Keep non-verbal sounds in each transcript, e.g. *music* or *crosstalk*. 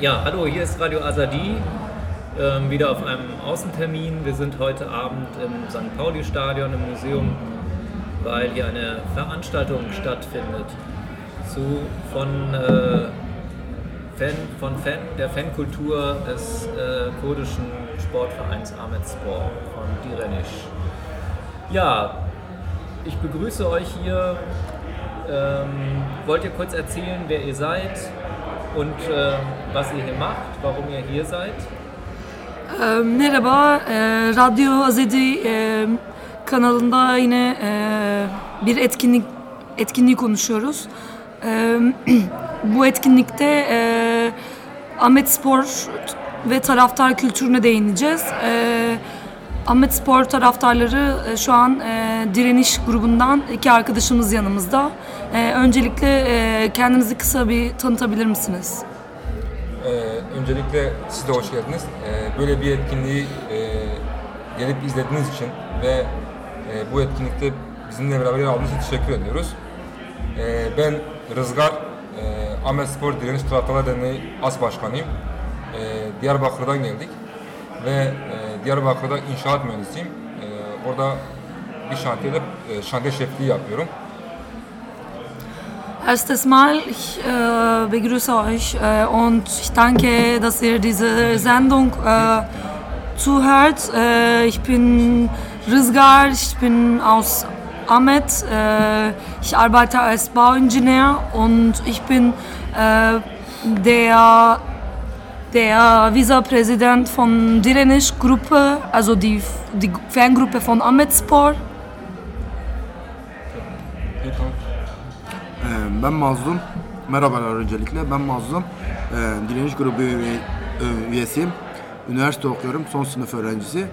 Ja, hallo, hier ist Radio Azadi, ähm, wieder auf einem Außentermin. Wir sind heute Abend im St. Pauli-Stadion im Museum, weil hier eine Veranstaltung stattfindet zu, von, äh, Fan, von Fan, der Fankultur des äh, kurdischen Sportvereins Ahmed Spor von Direnisch. Ja, ich begrüße euch hier. Ähm, wollt ihr kurz erzählen, wer ihr seid und äh, was ihr hier macht, warum ihr hier seid? Ee, merhaba, ee, Radyo Azedi ee, kanalında yine ee, bir etkinlik etkinliği konuşuyoruz. Ee, *clears throat* bu etkinlikte ee, Ahmet Spor ve taraftar kültürüne değineceğiz. Ee, Ahmet Spor taraftarları e, şu an e, direniş grubundan iki arkadaşımız yanımızda. E, öncelikle e, kendinizi kısa bir tanıtabilir misiniz? Ee, öncelikle siz de hoş geldiniz. Ee, böyle bir etkinliği e, gelip izlediğiniz için ve e, bu etkinlikte bizimle beraber yer aldığınız için teşekkür ediyoruz. Ee, ben Rızgar, e, Ahmet Spor Direniş Taraftarlar Derneği As Başkanıyım. Ee, Diyarbakır'dan geldik ve e, Diyarbakır'da inşaat mühendisiyim. Ee, orada bir şantiyede e, şantiye şefliği yapıyorum. Erstes Mal, ich äh, begrüße euch äh, und ich danke, dass ihr diese Sendung äh, zuhört. Äh, ich bin Rızgar, ich bin aus Ahmet. Äh, ich arbeite als Bauingenieur und ich bin äh, der, der Vizepräsident von Direniş Gruppe, also die, die Fangruppe von Ahmet Spor. Ben Mazlum. Merhabalar öncelikle. Ben Mazlum. Ee, Direniş grubu üye- üyesiyim. Üniversite okuyorum. Son sınıf öğrencisi.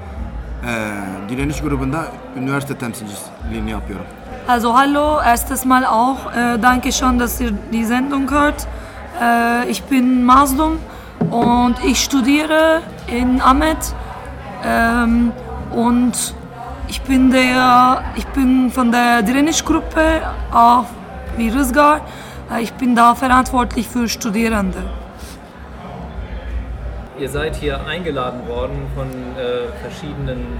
Ee, Direniş grubunda üniversite temsilciliğini yapıyorum. Also hallo, erstes Mal auch. Äh, danke schön, dass ihr die Sendung hört. Äh, ich bin Maslum und ich studiere in Ahmed. Ähm, und ich bin der, ich bin von der Direniş-Gruppe, auch wie Rızgar. Äh, ich bin da verantwortlich für Studierende. Ihr seid hier eingeladen worden von äh, verschiedenen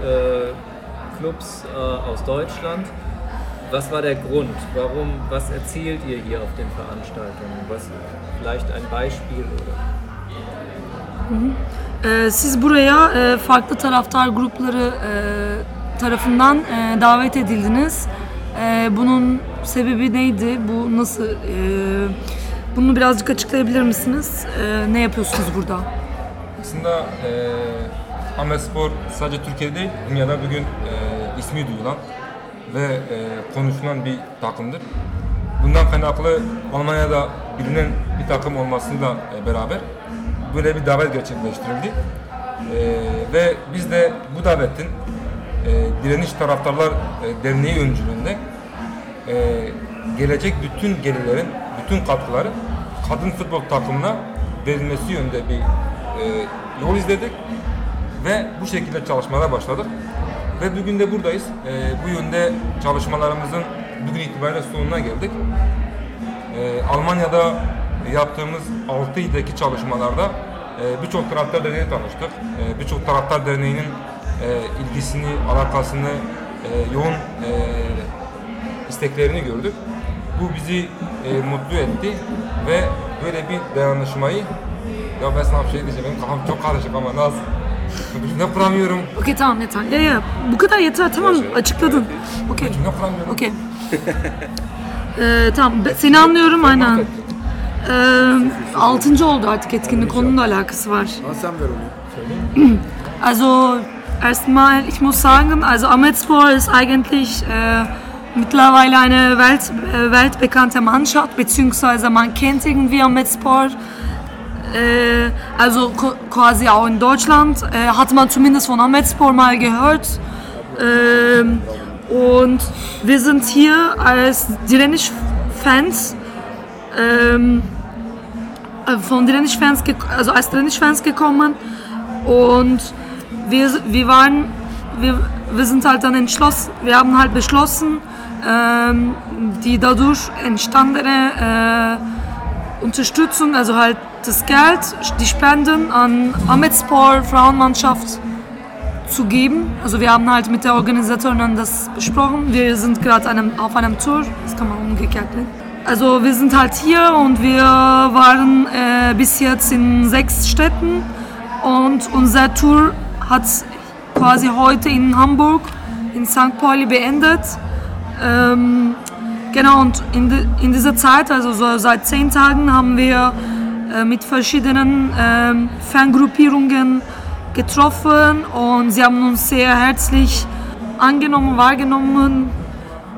Fanclubs äh, äh, aus Deutschland. Was war der Grund? Warum, was erzählt ihr hier auf den Veranstaltungen? Was, vielleicht ein Beispiel oder? Ee, siz buraya e, farklı taraftar grupları e, tarafından e, davet edildiniz. E, bunun sebebi neydi? Bu nasıl? e, bunu birazcık açıklayabilir misiniz? E, ne yapıyorsunuz burada? Aslında e, Ahmet Spor sadece Türkiye'de değil, dünyada bugün e, ismi duyulan ve e, konuşulan bir takımdır. Bundan kaynaklı Almanya'da bilinen bir takım olmasıyla e, beraber böyle bir davet gerçekleştirildi. E, ve biz de bu davetin e, Direniş Taraftarlar e, Derneği öncülüğünde e, gelecek bütün gelirlerin, bütün katkıları kadın futbol takımına verilmesi yönünde bir e, yol izledik ve bu şekilde çalışmalara başladık. Ve bugün de buradayız. E, bu yönde çalışmalarımızın bugün itibariyle sonuna geldik. E, Almanya'da yaptığımız 6 ildeki çalışmalarda e, birçok taraftar derneği tanıştık. E, birçok taraftar derneğinin e, ilgisini, alakasını, e, yoğun e, isteklerini gördük. Bu bizi e, mutlu etti ve böyle bir dayanışmayı ya ben sana bir şey diyeceğim benim kafam çok karışık ama nasıl cümle kuramıyorum. Okey tamam yeter. Ya ya bu kadar yeter tamam açıkladın. Okey. Cümle kuramıyorum. Okey. *laughs* Ee, tamam seni anlıyorum aynen. Ee, altıncı oldu artık etkinlik onunla alakası var. Ha, sen ver onu. *clears throat* Also erstmal, ich muss sagen, also Ahmetspor ist eigentlich äh, mittlerweile eine Welt, äh, weltbekannte Mannschaft, beziehungsweise man kennt irgendwie Ahmetspor. Äh, also quasi auch in Deutschland äh, hat man zumindest von Ahmetspor mal gehört. Ähm, und wir sind hier als Direnisch-Fans ähm, äh, von Direnisch-Fans, also als Direnisch-Fans gekommen und wir, wir waren, wir, wir sind halt dann entschlossen, wir haben halt beschlossen, ähm, die dadurch entstandene Unterstützung, also halt das Geld, die Spenden an Ahmedspor Frauenmannschaft zu geben. Also wir haben halt mit der Organisatorin das besprochen. Wir sind gerade einem, auf einem Tour, das kann man umgekehrt nennen. Also wir sind halt hier und wir waren äh, bis jetzt in sechs Städten und unser Tour hat quasi heute in Hamburg, in St. Pauli beendet. Ähm, genau, und in, de, in dieser Zeit, also so seit zehn Tagen, haben wir äh, mit verschiedenen äh, Fangruppierungen getroffen und sie haben uns sehr herzlich angenommen, wahrgenommen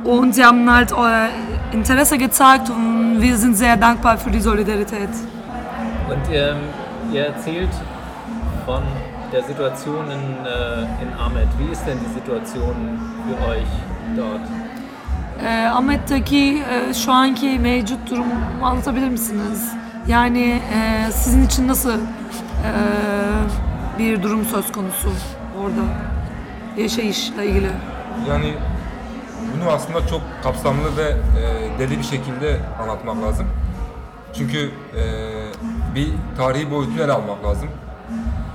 und sie haben halt äh, Interesse gezeigt und wir sind sehr dankbar für die Solidarität. Und ähm, ihr erzählt von der Situation in, äh, in Ahmed. Wie ist denn die Situation für euch dort? Ee, Ahmet'teki e, şu anki mevcut durumu anlatabilir misiniz? Yani e, sizin için nasıl e, bir durum söz konusu orada yaşayışla ilgili? Yani bunu aslında çok kapsamlı ve e, deli bir şekilde anlatmak lazım. Çünkü e, bir tarihi boyutunu ele almak lazım.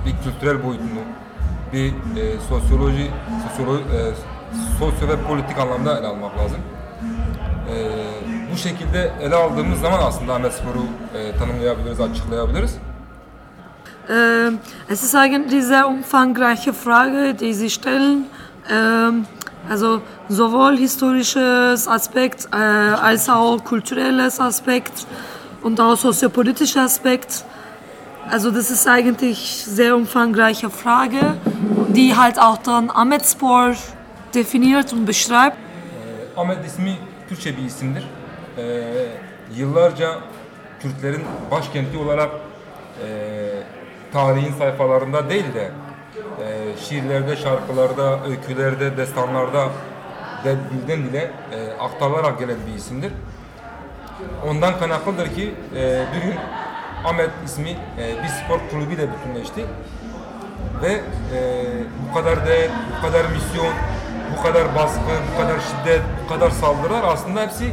Bir kültürel boyutunu, bir e, sosyoloji, sosyolo, e, sosyo ve politik anlamda ele almak lazım. E, bu şekilde ele aldığımız zaman aslında Ahmet Spor'u e, tanımlayabiliriz, açıklayabiliriz. Äh, es ist eigentlich sehr umfangreiche Frage, die Sie stellen. Ähm, also sowohl historisches Aspekt äh, als auch kulturelles Aspekt und auch soziopolitischer Aspekt. Also das ist eigentlich sehr umfangreiche Frage, die halt auch dann Ahmetspor definiert und beschreibt. Ahmet ismi Kürtçe bir isimdir. Ee, yıllarca Kürtlerin başkenti olarak e, tarihin sayfalarında değil de e, şiirlerde, şarkılarda, öykülerde, destanlarda de dilden dile e, aktarılarak gelen bir isimdir. Ondan kaynaklıdır ki e, bir gün Ahmet ismi e, bir spor kulübüyle bütünleşti ve e, bu kadar değer, bu kadar misyon, bu kadar baskı, bu kadar şiddet, bu kadar saldırılar aslında hepsi e,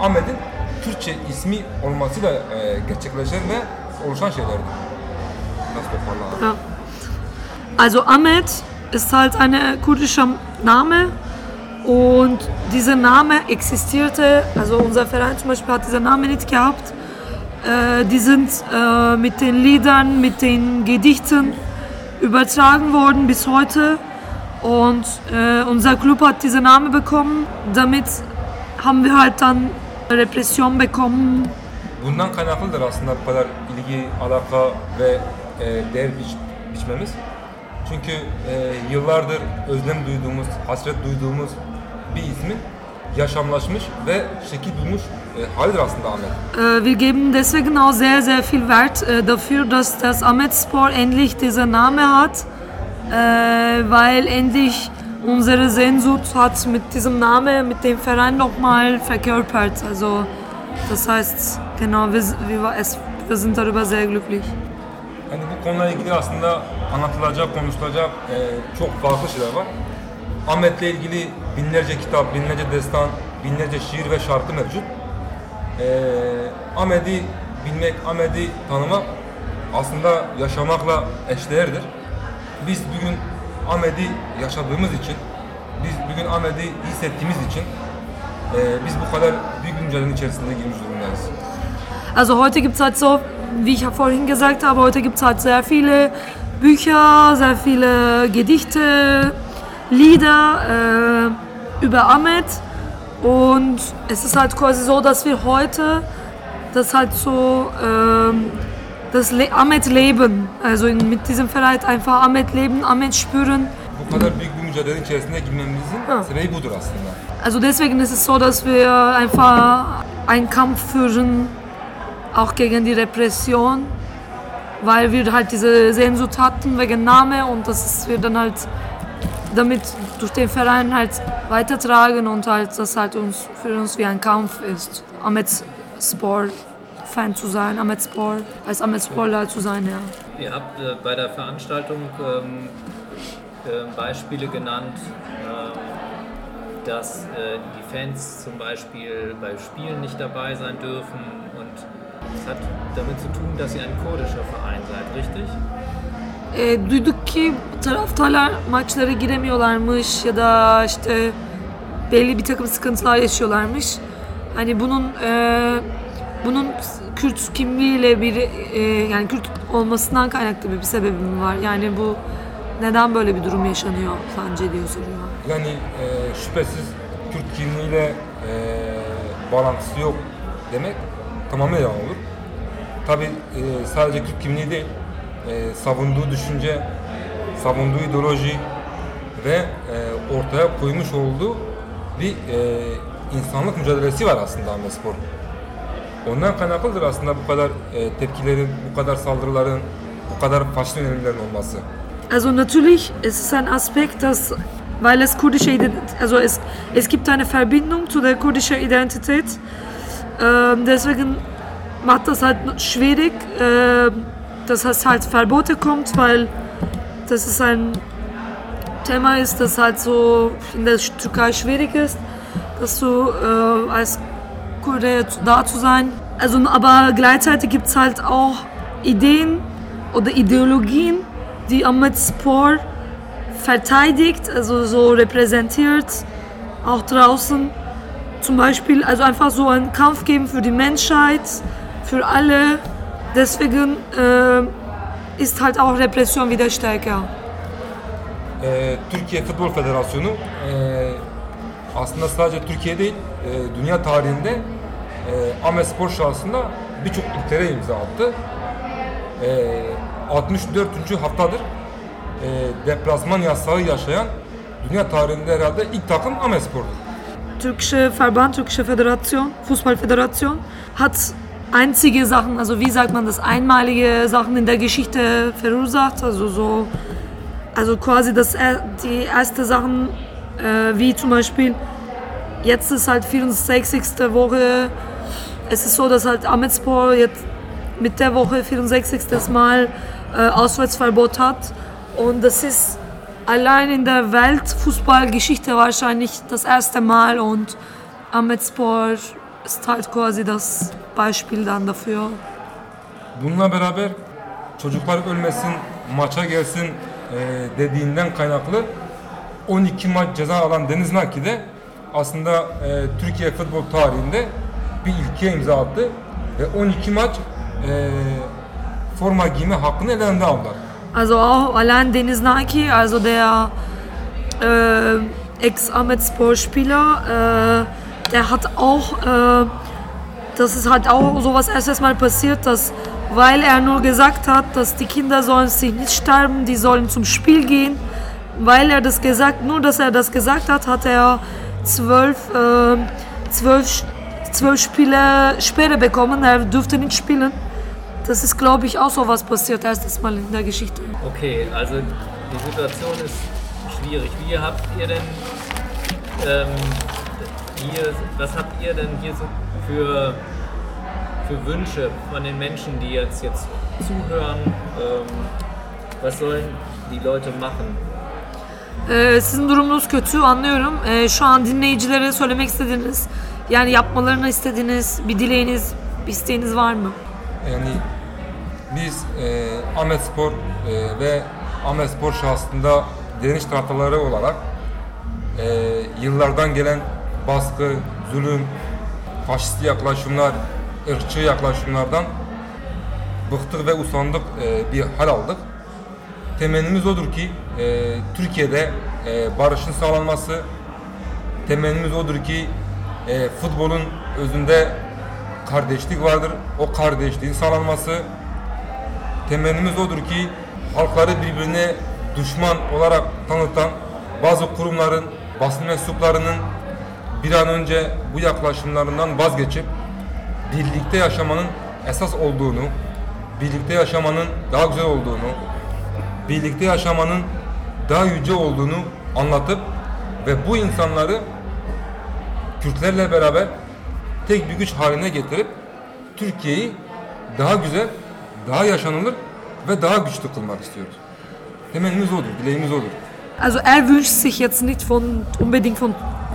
Ahmet'in Türkçe ismi olmasıyla e, gerçekleşen ve oluşan şeylerdi. Nasıl. Also Ahmed ist halt ein kurdischer Name und dieser Name existierte, also unser Verein zum Beispiel hat diesen Namen nicht gehabt. Äh, die sind äh, mit den Liedern, mit den Gedichten übertragen worden bis heute und äh, unser Club hat diesen Namen bekommen. Damit haben wir halt dann Repression bekommen Bundan kaynaklıdır aslında bu kadar ilgi, alaka ve e, değer biç, biçmemiz. Çünkü e, yıllardır özlem duyduğumuz, hasret duyduğumuz bir ismin yaşamlaşmış ve şekil bulmuş e, halidir aslında Ahmet. Äh, wir geben deswegen auch sehr, sehr viel Wert äh, dafür, dass das Ahmedspor endlich diesen Namen hat, äh, weil endlich unsere Sehnsucht hat mit diesem Namen, mit dem Verein nochmal verkörpert. Also das heißt, genau, wir, wir, es, wir sind darüber sehr glücklich. Hani bu konuyla ilgili aslında anlatılacak, konuşulacak e, çok farklı şeyler var. Ahmet'le ilgili binlerce kitap, binlerce destan, binlerce şiir ve şarkı mevcut. E, Ahmet'i bilmek, Ahmet'i tanımak aslında yaşamakla eşdeğerdir. Biz bugün Ahmet'i yaşadığımız için, biz bugün Ahmet'i hissettiğimiz için e, biz bu kadar büyük bir mücadelenin içerisinde girmiş durumdayız. Also heute gibt es halt so, wie ich ja vorhin gesagt habe, heute gibt es halt sehr viele Bücher, sehr viele Gedichte, Lieder äh, über Ahmed. Und es ist halt quasi so, dass wir heute das halt so ähm, das Le Ahmed leben. Also in, mit diesem Verein einfach Ahmed leben, Ahmed spüren. Bu kadar büyük bir mücadelenin içerisinde girmemizin Ha. sebebi budur aslında. Also deswegen ist es so, dass wir einfach einen Kampf führen, auch gegen die Repression, weil wir halt diese Sehnsucht hatten wegen Name und das ist, wir dann halt damit durch den Verein halt weitertragen und halt das halt uns für uns wie ein Kampf ist, Ahmed Sport Fan zu sein, Ahmed Sport, als Ahmed Sportler zu sein, ja. Ihr habt äh, bei der Veranstaltung ähm, äh, Beispiele genannt, ähm, dass äh, die Fans zum Beispiel bei Spielen nicht dabei sein dürfen und hat damit zu tun, dass ihr ein kurdischer Verein seid, richtig? E, duyduk ki taraftarlar maçlara giremiyorlarmış ya da işte belli bir takım sıkıntılar yaşıyorlarmış. Hani bunun e, bunun Kürt kimliğiyle bir e, yani Kürt olmasından kaynaklı bir, bir sebebi mi var? Yani bu neden böyle bir durum yaşanıyor sence diyor soruyor. Yani e, şüphesiz Kürt kimliğiyle e, bağlantısı yok demek tamamen yalan olur. Tabi sadece Kürt kimliği değil, e, savunduğu düşünce, savunduğu ideoloji ve e, ortaya koymuş olduğu bir e, insanlık mücadelesi var aslında Ahmet. Ondan kaynaklıdır aslında bu kadar e, tepkilerin, bu kadar saldırıların, bu kadar faşist yönelimlerin olması. Also natürlich es ist ein Aspekt, dass weil es kurdische also es, es gibt eine Verbindung zu der kurdischen Identität. Ähm, deswegen macht das halt schwierig, äh, dass es halt Verbote kommt, weil das ist ein Thema ist, das halt so in der Türkei schwierig ist, dass du äh, als Kurde da zu sein. Also, aber gleichzeitig gibt es halt auch Ideen oder Ideologien, die Ahmed Spor verteidigt, also so repräsentiert, auch draußen. Zum Beispiel, also einfach so einen Kampf geben für die Menschheit, für alle. Deswegen äh, ist halt auch Repression wieder stärker. e, Türkiye Futbol Federasyonu e, aslında sadece Türkiye değil, e, dünya tarihinde e, Ahmet Spor şahsında birçok ilklere imza attı. E, 64. haftadır e, deplasman yasağı yaşayan dünya tarihinde herhalde ilk takım Ahmet Spor'dur. Türkische Verband, Türkische Föderation, Fußballföderation hat einzige Sachen, also wie sagt man das, einmalige Sachen in der Geschichte verursacht, also so also quasi das, die erste Sachen, äh, wie zum Beispiel, jetzt ist halt 64. Woche, es ist so, dass halt Ahmedspor jetzt mit der Woche 64. Mal äh, Auswärtsverbot hat und das ist allein in der Weltfußballgeschichte wahrscheinlich das erste Mal und Ahmedspor ist halt quasi das Beispiel dafür. Bununla beraber çocuklar ölmesin, maça gelsin, e, dediğinden kaynaklı 12 maç ceza alan Deniz Naki de aslında e, Türkiye futbol tarihinde bir ilkiye imza attı ve 12 maç e, forma giyme hakkını ellerinde aldılar. Also auch allein Deniz Naki, also der äh, Ex-Ahmedspor-Spieler, äh, der hat auch, äh, das ist halt auch sowas erstes Mal passiert, dass weil er nur gesagt hat, dass die Kinder sollen sich nicht sterben, die sollen zum Spiel gehen. Weil er das gesagt, nur dass er das gesagt hat, hat er zwölf, äh, zwölf, zwölf Spiele Sperre bekommen. Er durfte nicht spielen. Das ist, glaube ich, auch so was passiert, erstes Mal in der Geschichte. Okay, also die Situation ist schwierig. Wie habt ihr denn ähm, hier, was habt ihr denn hier so für für Wünsche von den Menschen, die jetzt, jetzt zuhören? Ähm, was sollen die Leute machen? Ee, sizin durumunuz kötü anlıyorum. Ee, şu an dinleyicilere söylemek istediğiniz, yani yapmalarını istediğiniz bir dileğiniz, bir isteğiniz var mı? Yani biz e, Ahmet Spor e, ve Ahmet Spor şahsında direniş taraftarları olarak e, yıllardan gelen baskı, zulüm, faşist yaklaşımlar, ırkçı yaklaşımlardan bıktık ve usandık e, bir hal aldık. Temennimiz odur ki e, Türkiye'de e, barışın sağlanması, temennimiz odur ki e, futbolun özünde kardeşlik vardır. O kardeşliğin sağlanması, temennimiz odur ki halkları birbirine düşman olarak tanıtan bazı kurumların, basın mensuplarının bir an önce bu yaklaşımlarından vazgeçip birlikte yaşamanın esas olduğunu, birlikte yaşamanın daha güzel olduğunu, birlikte yaşamanın daha yüce olduğunu anlatıp ve bu insanları Kürtlerle beraber tek bir güç haline getirip Türkiye'yi daha güzel, daha yaşanılır ve daha güçlü kılmak istiyoruz. Temennimiz odur, dileğimiz odur. Also er wünscht sich jetzt nicht von unbedingt von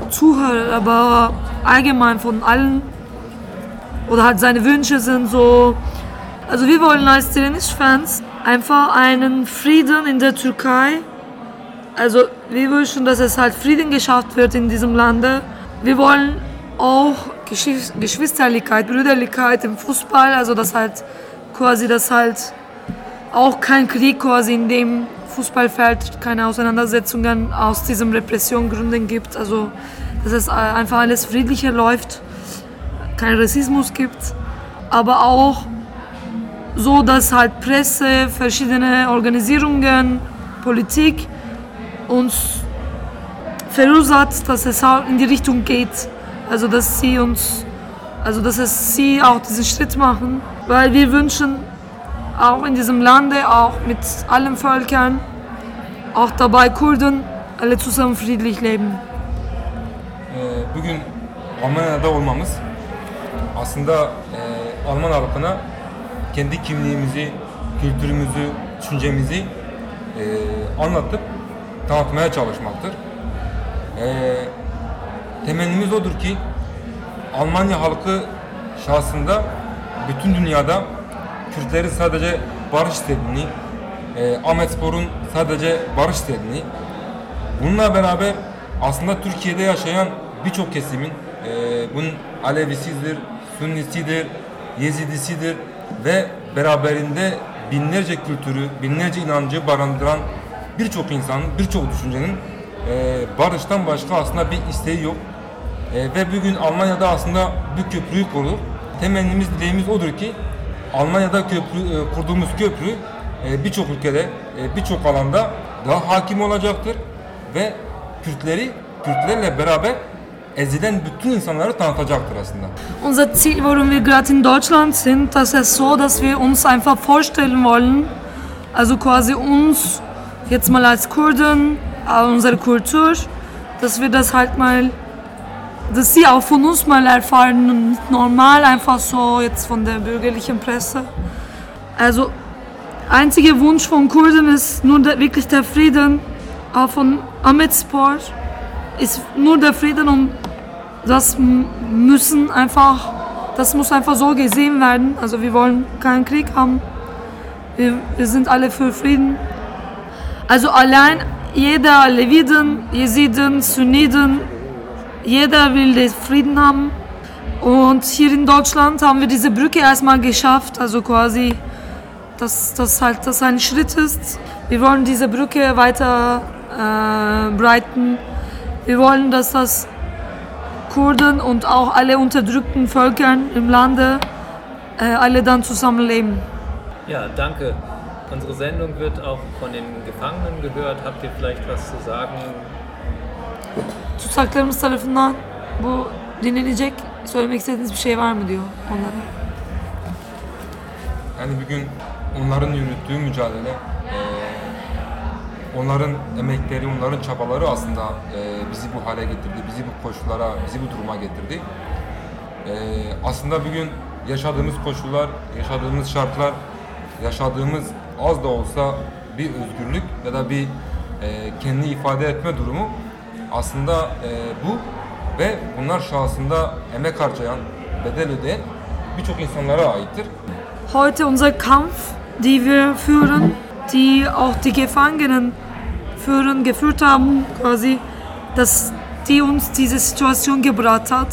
Zuhörern, aber allgemein von allen oder halt seine Wünsche sind so. Also wir wollen als Direnisch-Fans einfach einen Frieden in der Türkei. Also wir wünschen, dass es halt Frieden geschafft wird in diesem Lande. Wir wollen auch Geschwi- Geschwisterlichkeit, Brüderlichkeit im Fußball, also dass halt quasi das halt auch kein Krieg quasi in dem Fußballfeld, keine Auseinandersetzungen aus diesen Repressiongründen gibt. Also dass es einfach alles friedlicher läuft, kein Rassismus gibt, aber auch so, dass halt Presse, verschiedene Organisierungen, Politik uns verursacht, dass es auch in die Richtung geht. Also dass sie uns, also dass es sie auch diesen Schritt machen, weil wir wünschen auch in diesem Lande, auch mit allen Völkern, auch dabei Kurden, alle zusammen friedlich leben. Ee, bugün Almanya'da olmamız aslında e, Alman halkına kendi kimliğimizi, kültürümüzü, düşüncemizi e, anlatıp tanıtmaya çalışmaktır. E, temennimiz odur ki Almanya halkı şahsında bütün dünyada Kürtlerin sadece barış istediğini, e, Ahmetspor'un sadece barış istediğini, Bununla beraber aslında Türkiye'de yaşayan birçok kesimin e, bunun Alevisidir, Sünnisidir, Yezidisidir ve beraberinde binlerce kültürü, binlerce inancı barındıran birçok insanın, birçok düşüncenin e, barıştan başka aslında bir isteği yok. E, ve bugün Almanya'da aslında bir köprüyü kurulur. Temennimiz, dileğimiz odur ki Almanya'da köprü, e, kurduğumuz köprü e, birçok ülkede, e, birçok alanda daha hakim olacaktır ve Kürtleri, Kürtlerle beraber ezilen bütün insanları tanıtacaktır aslında. Unser Ziel, warum wir gerade in Deutschland sind, das ist so, dass wir uns einfach vorstellen wollen, also quasi uns jetzt mal als Kurden, unsere Kultur, dass wir das halt mal, dass sie auch von uns mal erfahren und normal einfach so jetzt von der bürgerlichen Presse. Also einziger Wunsch von Kurden ist nur der, wirklich der Frieden, auch von Ahmetspor ist nur der Frieden und das müssen einfach, das muss einfach so gesehen werden. Also wir wollen keinen Krieg haben. Wir, wir sind alle für Frieden. Also allein jeder Leviten, Jesiden, Sunniten, jeder will den Frieden haben. Und hier in Deutschland haben wir diese Brücke erstmal geschafft, also quasi, dass das halt das ein Schritt ist. Wir wollen diese Brücke weiter äh, breiten. Wir wollen, dass das Kurden und auch alle unterdrückten Völkern im Lande äh, alle dann zusammenleben. Ja, danke. Unsere Sendung wird auch von den Gefangenen gehört. Habt ihr vielleicht was zu sagen? Tutsaklarımız tarafından bu dinlenecek söylemek istediğiniz bir şey var mı diyor onlara. Yani bugün onların yürüttüğü mücadele, e, onların emekleri, onların çabaları aslında e, bizi bu hale getirdi, bizi bu koşullara, bizi bu duruma getirdi. E, aslında bugün yaşadığımız koşullar, yaşadığımız şartlar, yaşadığımız az da olsa bir özgürlük ya da bir kendi ifade etme durumu aslında bu ve bunlar şahsında emek harcayan, bedel ödeyen birçok insanlara aittir. Heute unser Kampf, die wir führen, die auch die Gefangenen führen, geführt haben, quasi, dass die uns diese Situation gebracht hat.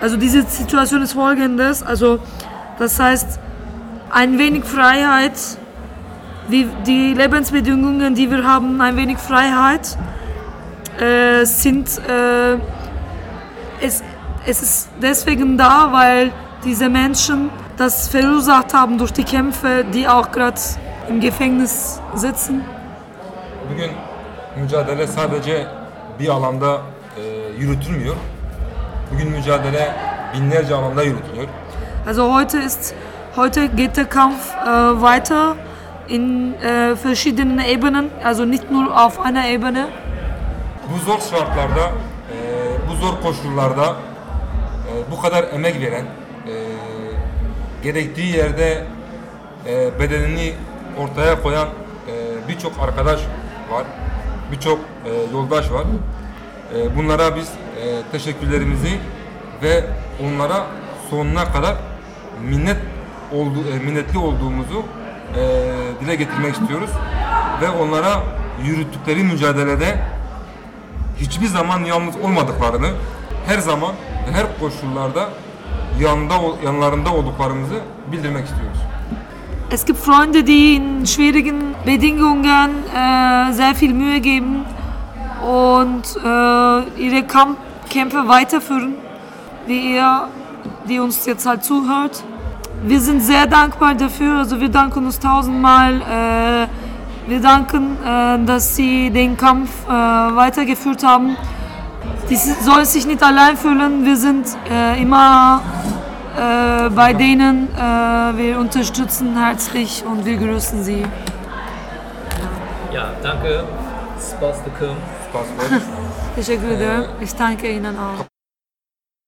Also diese Situation ist folgendes, also das heißt, ein wenig Freiheit, wie die Lebensbedingungen, die wir haben, ein wenig Freiheit, äh, sind, äh, es, es ist deswegen da, weil diese Menschen das verursacht haben durch die Kämpfe, die auch gerade im Gefängnis sitzen. Bugün mücadele sadece bir alanda e, yürütülmüyor. Bugün mücadele binlerce alanda yürütülüyor. Also heute ist, heute geht der Kampf äh, weiter in äh, verschiedenen Ebenen, also nicht nur auf einer Ebene. Bu zor şartlarda, e, bu zor koşullarda e, bu kadar emek veren, gerektiği yerde e, bedenini ortaya koyan e, birçok arkadaş var, birçok e, yoldaş var. E, bunlara biz e, teşekkürlerimizi ve onlara sonuna kadar minnet oldu, e, minnetli olduğumuzu e, dile getirmek istiyoruz ve onlara yürüttükleri mücadelede hiçbir zaman yalnız olmadıklarını, her zaman her koşullarda yanında yanlarında olduklarımızı bildirmek istiyoruz. Es gibt Freunde, die in schwierigen Bedingungen äh, sehr viel Mühe geben und äh, ihre Kamp Kämpfe weiterführen, wie ihr, die uns jetzt halt zuhört. Wir sind sehr dankbar dafür, also wir danken uns tausendmal. Äh, wir danken, äh, dass sie den Kampf äh, weitergeführt haben. Die soll sich nicht allein fühlen, wir sind äh, immer äh, bei denen äh, wir unterstützen herzlich und wir grüßen sie. Ja, danke. Spastikum. Spasibo. Teşekkür ederim. Ich danke Ihnen auch.